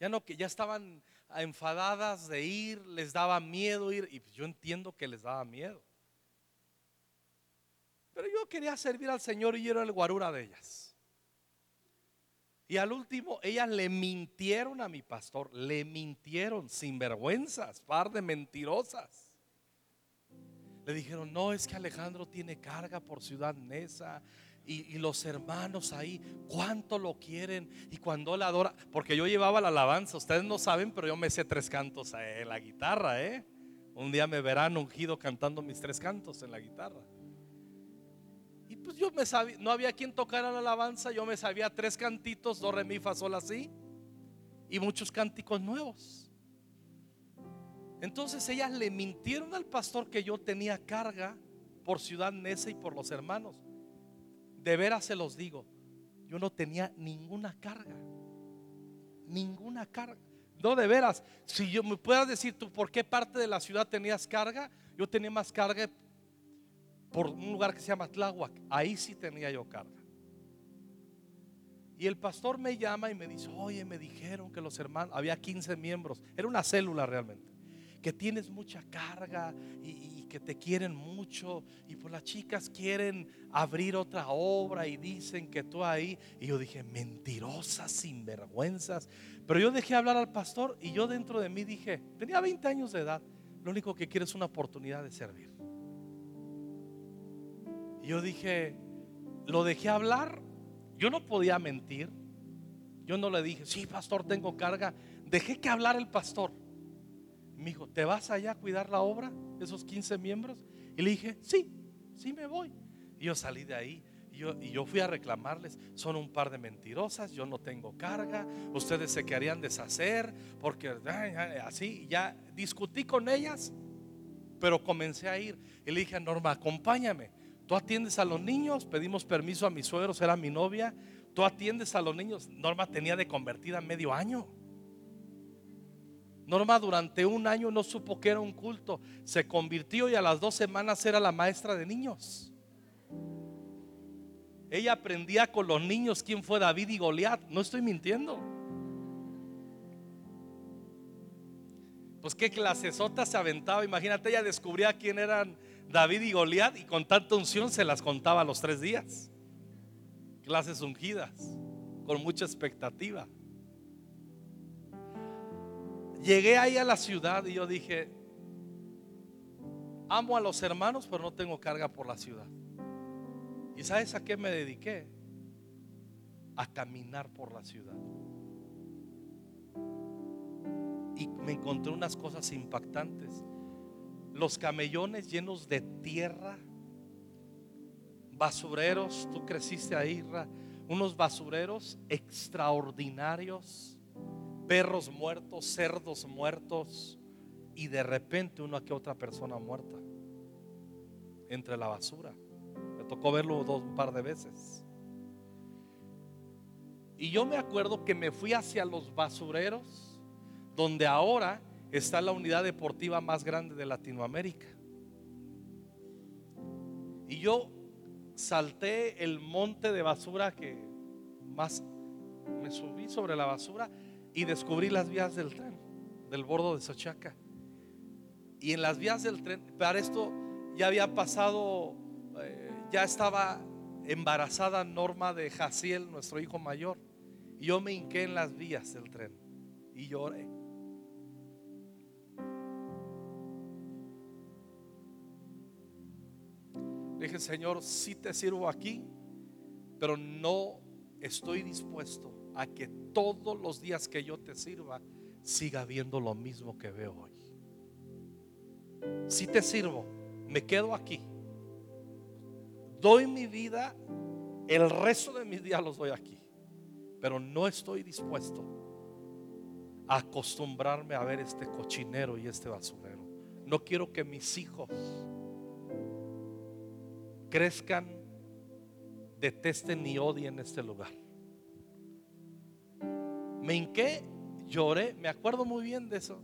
Ya no, que ya estaban enfadadas de ir, les daba miedo ir, y yo entiendo que les daba miedo. Pero yo quería servir al Señor y yo era el guarura de ellas. Y al último, ellas le mintieron a mi pastor, le mintieron, sin vergüenzas, par de mentirosas. Le dijeron, no, es que Alejandro tiene carga por Ciudad Nesa. Y, los hermanos ahí, cuánto lo quieren. Y cuando la adora, porque yo llevaba la alabanza, ustedes no saben, pero yo me sé tres cantos en la guitarra, ¿eh? Un día me verán ungido cantando mis tres cantos en la guitarra. Y pues yo me sabía, no había quien tocara la alabanza, yo me sabía tres cantitos, do, re, mi, así. Y muchos cánticos nuevos. Entonces ellas le mintieron al pastor que yo tenía carga por Ciudad Neza y por los hermanos. De veras se los digo, yo no tenía ninguna carga. Ninguna carga. No, de veras, si yo me puedas decir tú por qué parte de la ciudad tenías carga, yo tenía más carga por un lugar que se llama Tláhuac. Ahí sí tenía yo carga. Y el pastor me llama y me dice, oye, me dijeron que los hermanos, había 15 miembros, era una célula realmente que tienes mucha carga y, que te quieren mucho y pues las chicas quieren abrir otra obra y dicen que tú ahí. Y yo dije mentirosas sinvergüenzas pero yo dejé hablar al pastor y yo dentro de mí dije tenía 20 años de edad lo único que quiero es una oportunidad de servir y yo dije lo dejé hablar yo no podía mentir. Yo no le dije sí pastor tengo carga dejé que hablara el pastor me dijo, ¿te vas allá a cuidar la obra? Esos 15 miembros. Y le dije, sí, sí me voy. Y yo salí de ahí. Y yo, y yo fui a reclamarles, son un par de mentirosas, yo no tengo carga, ustedes se querían deshacer, porque así, ya discutí con ellas, pero comencé a ir. Y le dije Norma, acompáñame, tú atiendes a los niños, pedimos permiso a mis suegros, era mi novia, tú atiendes a los niños. Norma tenía de convertida medio año. Norma durante un año no supo que era un culto. Se convirtió y a las dos semanas era la maestra de niños. Ella aprendía con los niños quién fue David y Goliat. No estoy mintiendo. Pues qué clasesota se aventaba. Imagínate, ella descubría quién eran David y Goliat y con tanta unción se las contaba a los tres días. Clases ungidas, con mucha expectativa. Llegué ahí a la ciudad y yo dije, amo a los hermanos, pero no tengo carga por la ciudad. ¿Y sabes a qué me dediqué? A caminar por la ciudad. Y me encontré unas cosas impactantes. Los camellones llenos de tierra, basureros, tú creciste ahí, unos basureros extraordinarios perros muertos, cerdos muertos y de repente una que otra persona muerta entre la basura. Me tocó verlo dos un par de veces. Y yo me acuerdo que me fui hacia los basureros, donde ahora está la unidad deportiva más grande de Latinoamérica. Y yo salté el monte de basura que más me subí sobre la basura y descubrí las vías del tren, del bordo de Sochaca. Y en las vías del tren, para esto ya había pasado, eh, ya estaba embarazada Norma de Jaciel, nuestro hijo mayor. Y yo me hinqué en las vías del tren y lloré. dije, Señor, si te sirvo aquí, pero no estoy dispuesto a que todos los días que yo te sirva siga viendo lo mismo que veo hoy. Si te sirvo, me quedo aquí. Doy mi vida, el resto de mis días los doy aquí. Pero no estoy dispuesto a acostumbrarme a ver este cochinero y este basurero. No quiero que mis hijos crezcan, detesten ni odien este lugar. Me hinqué, lloré, me acuerdo muy bien de eso.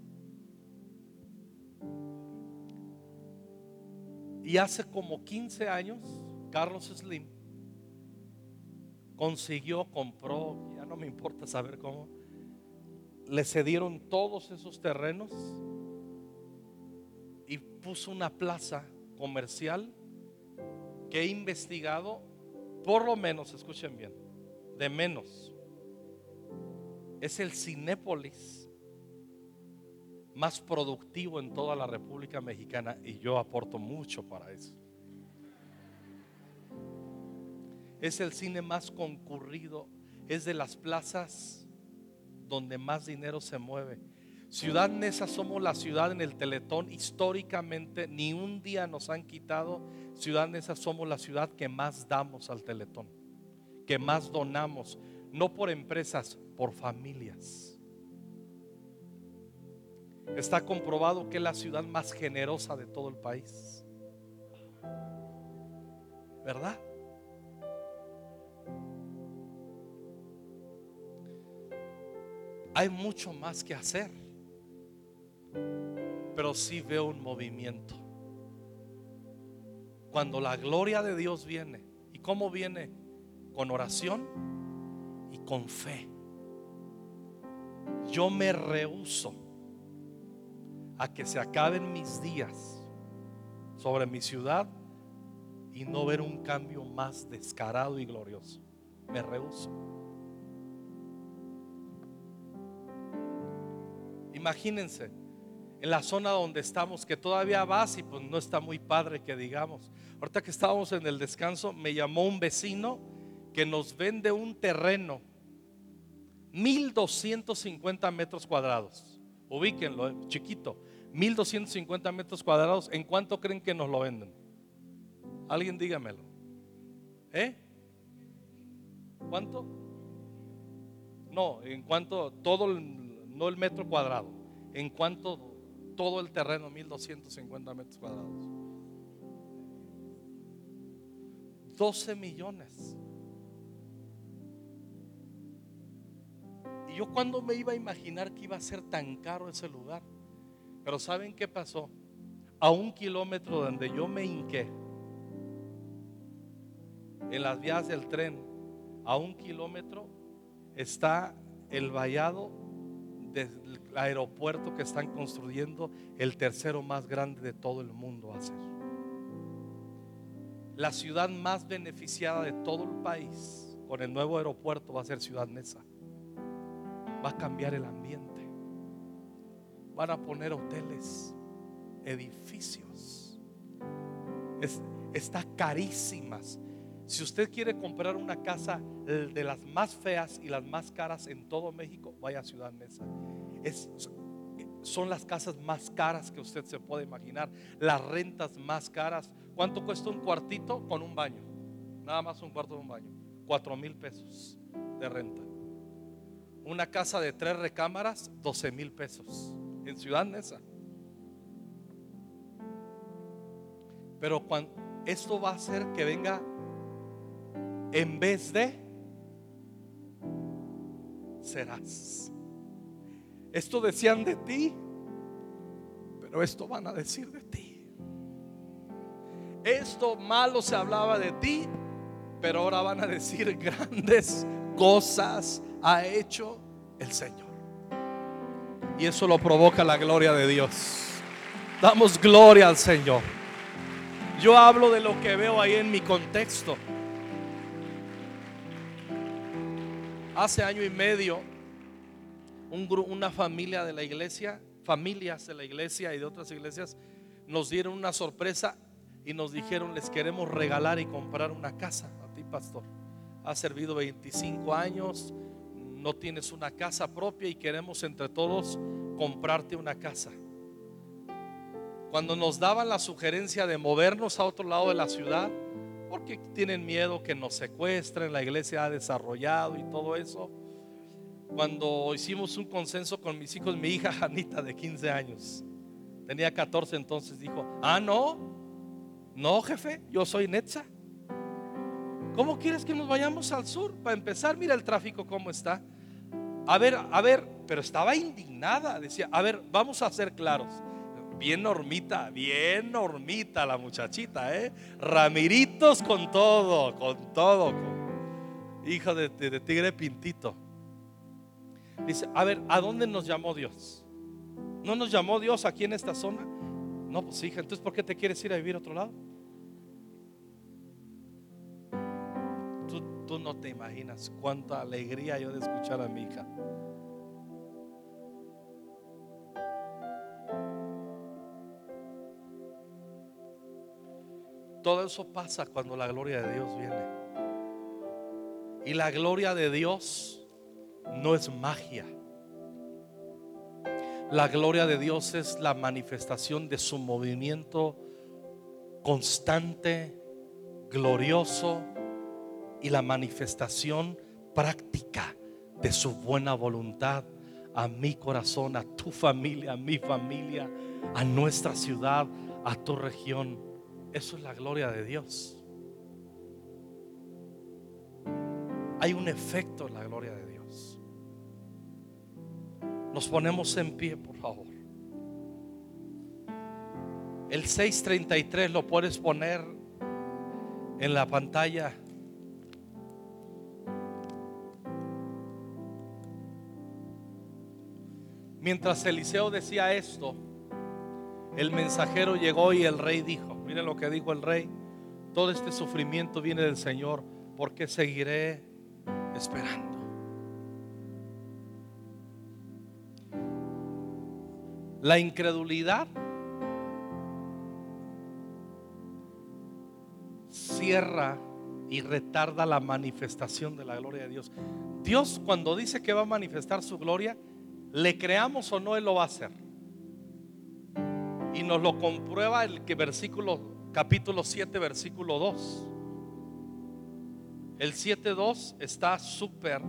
Y hace como 15 años, Carlos Slim consiguió, compró, ya no me importa saber cómo, le cedieron todos esos terrenos y puso una plaza comercial que he investigado, por lo menos, escuchen bien, de menos. Es el Cinépolis más productivo en toda la República Mexicana y yo aporto mucho para eso. Es el cine más concurrido, es de las plazas donde más dinero se mueve. Ciudad Neza somos la ciudad en el Teletón. Históricamente, ni un día nos han quitado. Ciudad Neza somos la ciudad que más damos al Teletón, que más donamos, no por empresas, por familias. Está comprobado que es la ciudad más generosa de todo el país. ¿Verdad? Hay mucho más que hacer, pero sí veo un movimiento. Cuando la gloria de Dios viene, ¿y cómo viene? Con oración con fe. Yo me rehuso a que se acaben mis días sobre mi ciudad y no ver un cambio más descarado y glorioso. Me rehuso. Imagínense, en la zona donde estamos, que todavía vas y pues no está muy padre que digamos. Ahorita que estábamos en el descanso, me llamó un vecino que nos vende un terreno, 1250 metros cuadrados. Ubíquenlo, eh, chiquito, 1250 metros cuadrados. ¿En cuánto creen que nos lo venden? Alguien dígamelo. ¿Eh? ¿Cuánto? No, en cuanto todo el no el metro cuadrado, en cuanto todo el terreno, 1250 metros cuadrados. 12 millones. Yo cuando me iba a imaginar que iba a ser tan caro ese lugar. Pero ¿saben qué pasó? A un kilómetro donde yo me hinqué, en las vías del tren, a un kilómetro está el vallado del aeropuerto que están construyendo, el tercero más grande de todo el mundo va a ser. La ciudad más beneficiada de todo el país con el nuevo aeropuerto va a ser Ciudad Neza. Va a cambiar el ambiente. Van a poner hoteles, edificios. está carísimas. Si usted quiere comprar una casa de las más feas y las más caras en todo México, vaya a Ciudad Mesa. son las casas más caras que usted se puede imaginar, las rentas más caras. ¿Cuánto cuesta un cuartito con un baño? Nada más un cuarto de un baño. Cuatro mil pesos de renta. Una casa de tres recámaras, 12 mil pesos en Ciudad Mesa. Pero cuando, esto va a hacer que venga en vez de serás. Esto decían de ti, pero esto van a decir de ti. Esto malo se hablaba de ti, pero ahora van a decir grandes cosas ha hecho el Señor. Y eso lo provoca la gloria de Dios. Damos gloria al Señor. Yo hablo de lo que veo ahí en mi contexto. Hace año y medio, una familia de la iglesia, familias de la iglesia y de otras iglesias, nos dieron una sorpresa y nos dijeron, les queremos regalar y comprar una casa a ti, pastor. Has servido 25 años, no tienes una casa propia y queremos entre todos comprarte una casa. Cuando nos daban la sugerencia de movernos a otro lado de la ciudad, porque tienen miedo que nos secuestren, la iglesia ha desarrollado y todo eso. Cuando hicimos un consenso con mis hijos, mi hija Janita de 15 años, tenía 14 entonces, dijo, ah, no, no jefe, yo soy Netza. ¿Cómo quieres que nos vayamos al sur? Para empezar, mira el tráfico cómo está. A ver, a ver, pero estaba indignada, decía, a ver, vamos a ser claros bien normita, bien normita la muchachita, ¿eh? Ramiritos con todo, con todo. Hijo de, de tigre pintito. Dice, a ver, ¿a dónde nos llamó Dios? ¿No nos llamó Dios aquí en esta zona? No, pues hija, entonces ¿por qué te quieres ir a vivir a otro lado? Tú, no te imaginas cuánta alegría yo de escuchar a mi hija. Todo eso pasa cuando la gloria de Dios viene. Y la gloria de Dios no es magia. La gloria de Dios es la manifestación de su movimiento constante, glorioso y la manifestación práctica de su buena voluntad a mi corazón, a tu familia, a mi familia, a nuestra ciudad, a tu región. Eso es la gloria de Dios. Hay un efecto en la gloria de Dios. Nos ponemos en pie, por favor. El 633 lo puedes poner en la pantalla. Mientras Eliseo decía esto, el mensajero llegó y el rey dijo, miren lo que dijo el rey, todo este sufrimiento viene del Señor, porque seguiré esperando? La incredulidad cierra y retarda la manifestación de la gloria de Dios. Dios cuando dice que va a manifestar su gloria, le creamos o no, Él lo va a hacer. Y nos lo comprueba el que versículo, capítulo 7, versículo 2. El 7.2 está súper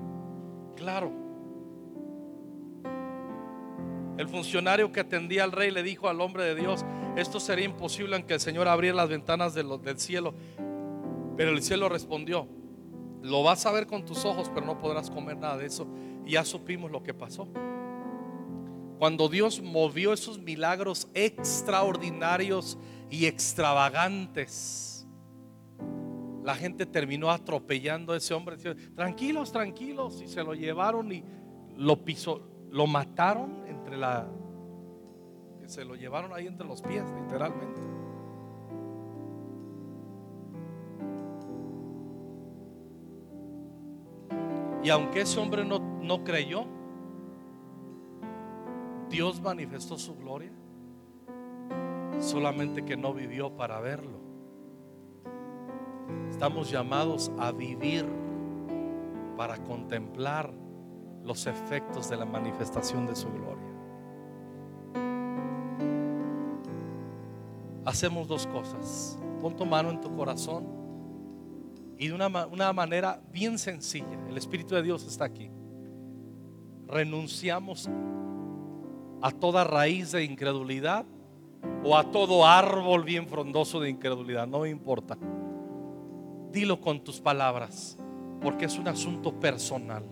claro. El funcionario que atendía al rey le dijo al hombre de Dios, esto sería imposible aunque el Señor abriera las ventanas del cielo. Pero el cielo respondió, lo vas a ver con tus ojos, pero no podrás comer nada de eso. Y ya supimos lo que pasó. Cuando Dios movió esos milagros extraordinarios y extravagantes, la gente terminó atropellando a ese hombre. Tranquilos, tranquilos. Y se lo llevaron y lo pisó, lo mataron entre la. Se lo llevaron ahí entre los pies, literalmente. Y aunque ese hombre no, no creyó, Dios manifestó su gloria, solamente que no vivió para verlo. Estamos llamados a vivir para contemplar los efectos de la manifestación de su gloria. Hacemos dos cosas. Pon tu mano en tu corazón y de una, manera bien sencilla, el Espíritu de Dios está aquí. Renunciamos a toda raíz de incredulidad o a todo árbol bien frondoso de incredulidad, no me importa. Dilo con tus palabras, porque es un asunto personal.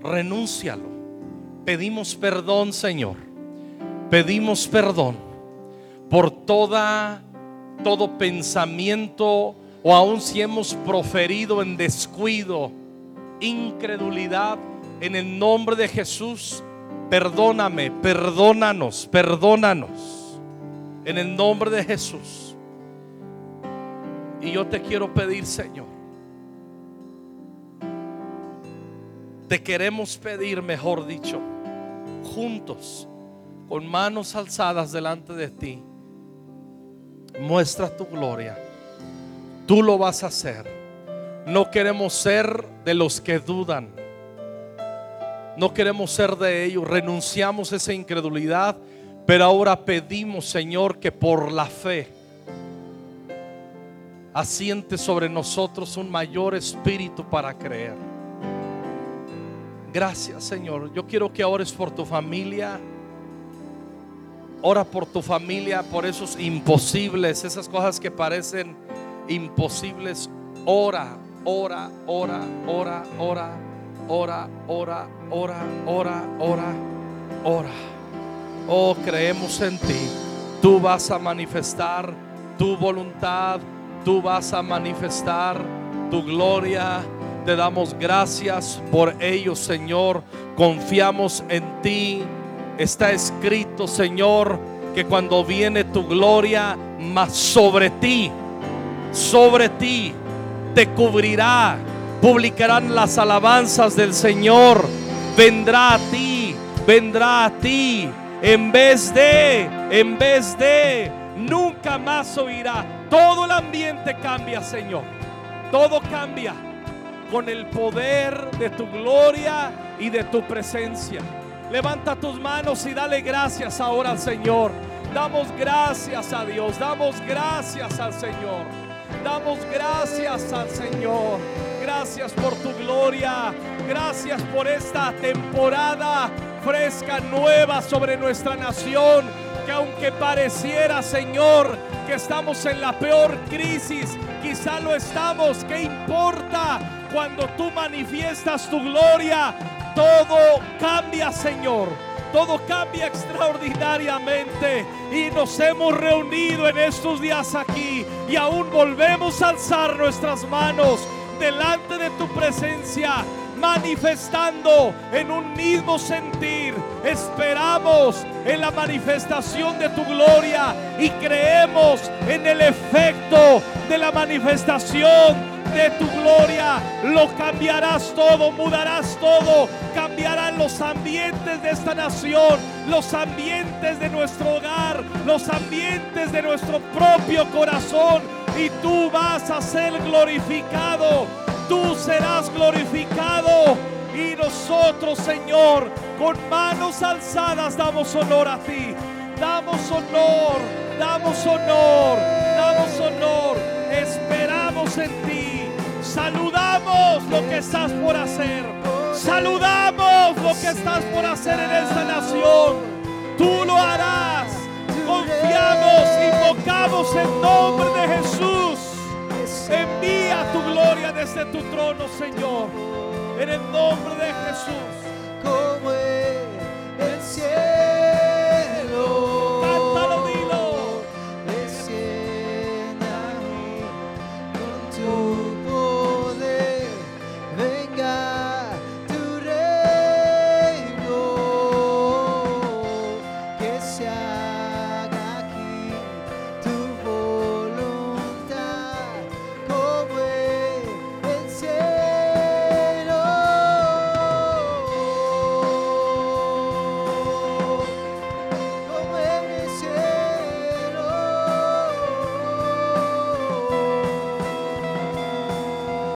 Renúncialo. Pedimos perdón, Señor. Pedimos perdón por toda todo pensamiento o aun si hemos proferido en descuido, incredulidad en el nombre de Jesús Perdóname, perdónanos, perdónanos. En el nombre de Jesús. Y yo te quiero pedir, Señor. Te queremos pedir, mejor dicho, juntos, con manos alzadas delante de ti. Muestra tu gloria. Tú lo vas a hacer. No queremos ser de los que dudan no queremos ser de ellos. Renunciamos a esa incredulidad. Pero ahora pedimos, Señor, que por la fe asiente sobre nosotros un mayor espíritu para creer. Gracias, Señor. Yo quiero que ores por tu familia. Ora por tu familia, por esos imposibles, esas cosas que parecen imposibles. Ora, ora, ora, ora, ora ora, ora, ora, ora, ora, ora. Oh, creemos en ti. Tú vas a manifestar tu voluntad, tú vas a manifestar tu gloria Te damos gracias por ellos, Señor. Confiamos en ti. Está escrito, Señor, que cuando viene tu gloria, más sobre ti, sobre ti, te cubrirá. Publicarán las alabanzas del Señor. Vendrá a ti, vendrá a ti. En vez de, en vez de, nunca más oirá. Todo el ambiente cambia, Señor. Todo cambia con el poder de tu gloria y de tu presencia. Levanta tus manos y dale gracias ahora al Señor. Damos gracias a Dios, damos gracias al Señor. Damos gracias al Señor. Gracias por tu gloria. Gracias por esta temporada fresca, nueva sobre nuestra nación. Que aunque pareciera, Señor, que estamos en la peor crisis, quizá lo estamos. ¿Qué importa? Cuando tú manifiestas tu gloria, todo cambia, Señor. Todo cambia extraordinariamente y nos hemos reunido en estos días aquí y aún volvemos a alzar nuestras manos delante de tu presencia, manifestando en un mismo sentir. Esperamos en la manifestación de tu gloria y creemos en el efecto de la manifestación de tu gloria. Lo cambiarás todo, mudarás todo. Cambiarán los ambientes de esta nación, los ambientes de nuestro hogar, los ambientes de nuestro propio corazón. Y tú vas a ser glorificado. Tú serás glorificado. Y nosotros, Señor, con manos alzadas damos honor a ti. Damos honor, damos honor, damos honor. Esperamos en ti. Saludamos lo que estás por hacer. Saludamos lo que estás por hacer en esta nación. Tú lo harás. Confiamos, invocamos el nombre de Jesús. Envía tu gloria desde tu trono, Señor. En el nombre de Jesús.